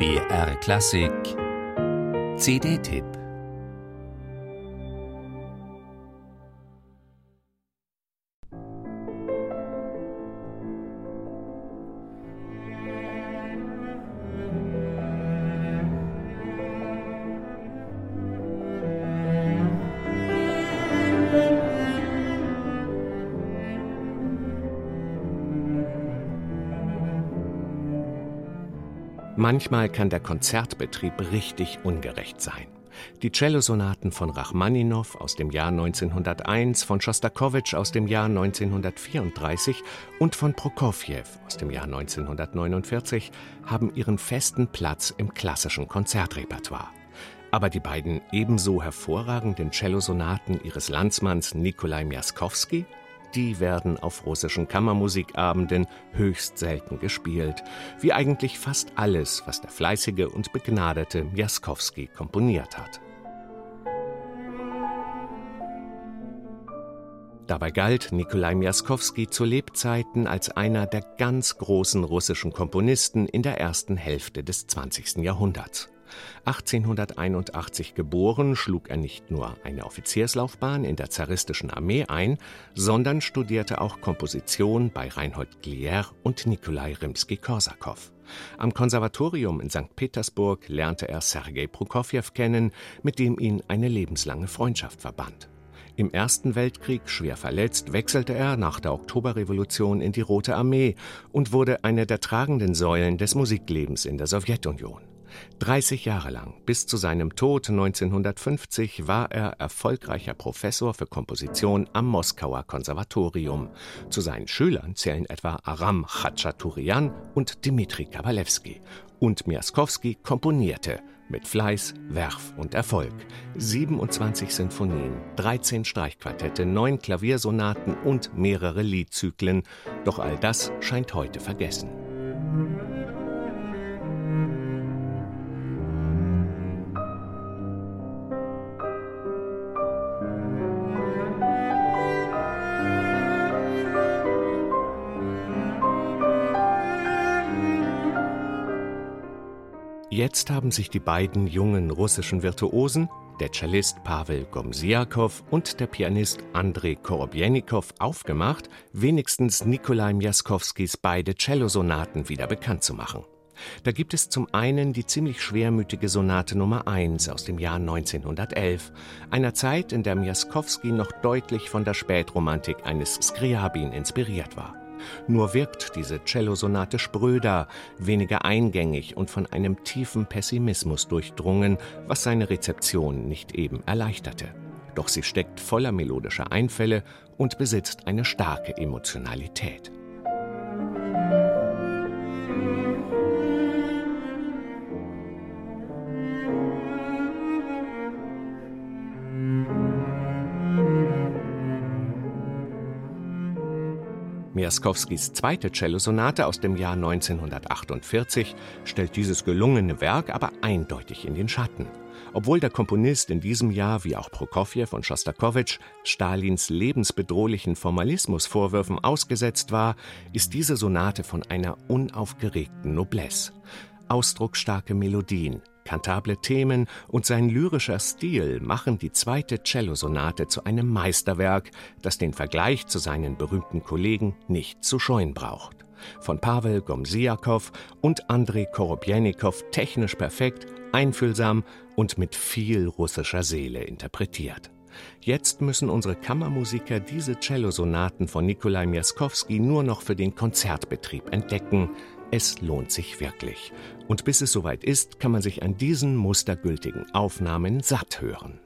BR Klassik. CD-Tipp Manchmal kann der Konzertbetrieb richtig ungerecht sein. Die Cellosonaten von Rachmaninow aus dem Jahr 1901, von Schostakowitsch aus dem Jahr 1934 und von Prokofjew aus dem Jahr 1949 haben ihren festen Platz im klassischen Konzertrepertoire. Aber die beiden ebenso hervorragenden Cellosonaten ihres Landsmanns Nikolai Miaskowski die werden auf russischen Kammermusikabenden höchst selten gespielt, wie eigentlich fast alles, was der fleißige und begnadete Jaskowski komponiert hat. Dabei galt Nikolai Miaskowski zu Lebzeiten als einer der ganz großen russischen Komponisten in der ersten Hälfte des 20. Jahrhunderts. 1881 geboren, schlug er nicht nur eine Offizierslaufbahn in der zaristischen Armee ein, sondern studierte auch Komposition bei Reinhold Glier und Nikolai Rimski-Korsakow. Am Konservatorium in St. Petersburg lernte er Sergei Prokofjew kennen, mit dem ihn eine lebenslange Freundschaft verband. Im Ersten Weltkrieg schwer verletzt wechselte er nach der Oktoberrevolution in die Rote Armee und wurde eine der tragenden Säulen des Musiklebens in der Sowjetunion. 30 Jahre lang, bis zu seinem Tod 1950, war er erfolgreicher Professor für Komposition am Moskauer Konservatorium. Zu seinen Schülern zählen etwa Aram Khachaturian und Dmitri Kabalewski. Und Miaskowski komponierte mit Fleiß, Werf und Erfolg. 27 Sinfonien, 13 Streichquartette, 9 Klaviersonaten und mehrere Liedzyklen. Doch all das scheint heute vergessen. Jetzt haben sich die beiden jungen russischen Virtuosen, der Cellist Pavel Gomsiakow und der Pianist Andrei Korobjenikow, aufgemacht, wenigstens Nikolai Miaskowskis beide Cellosonaten wieder bekannt zu machen. Da gibt es zum einen die ziemlich schwermütige Sonate Nummer 1 aus dem Jahr 1911, einer Zeit, in der Miaskowski noch deutlich von der Spätromantik eines Skriabin inspiriert war. Nur wirkt diese Cellosonate spröder, weniger eingängig und von einem tiefen Pessimismus durchdrungen, was seine Rezeption nicht eben erleichterte. Doch sie steckt voller melodischer Einfälle und besitzt eine starke Emotionalität. Miaskowskis zweite Cellosonate aus dem Jahr 1948 stellt dieses gelungene Werk aber eindeutig in den Schatten. Obwohl der Komponist in diesem Jahr, wie auch Prokofjew und Schostakowitsch, Stalins lebensbedrohlichen Formalismusvorwürfen ausgesetzt war, ist diese Sonate von einer unaufgeregten Noblesse. Ausdrucksstarke Melodien, Kantable Themen und sein lyrischer Stil machen die zweite Cellosonate zu einem Meisterwerk, das den Vergleich zu seinen berühmten Kollegen nicht zu scheuen braucht. Von Pavel Gomsiakow und Andrei Korobjenikow technisch perfekt, einfühlsam und mit viel russischer Seele interpretiert. Jetzt müssen unsere Kammermusiker diese Cellosonaten von Nikolai Miaskowski nur noch für den Konzertbetrieb entdecken, es lohnt sich wirklich. Und bis es soweit ist, kann man sich an diesen mustergültigen Aufnahmen satt hören.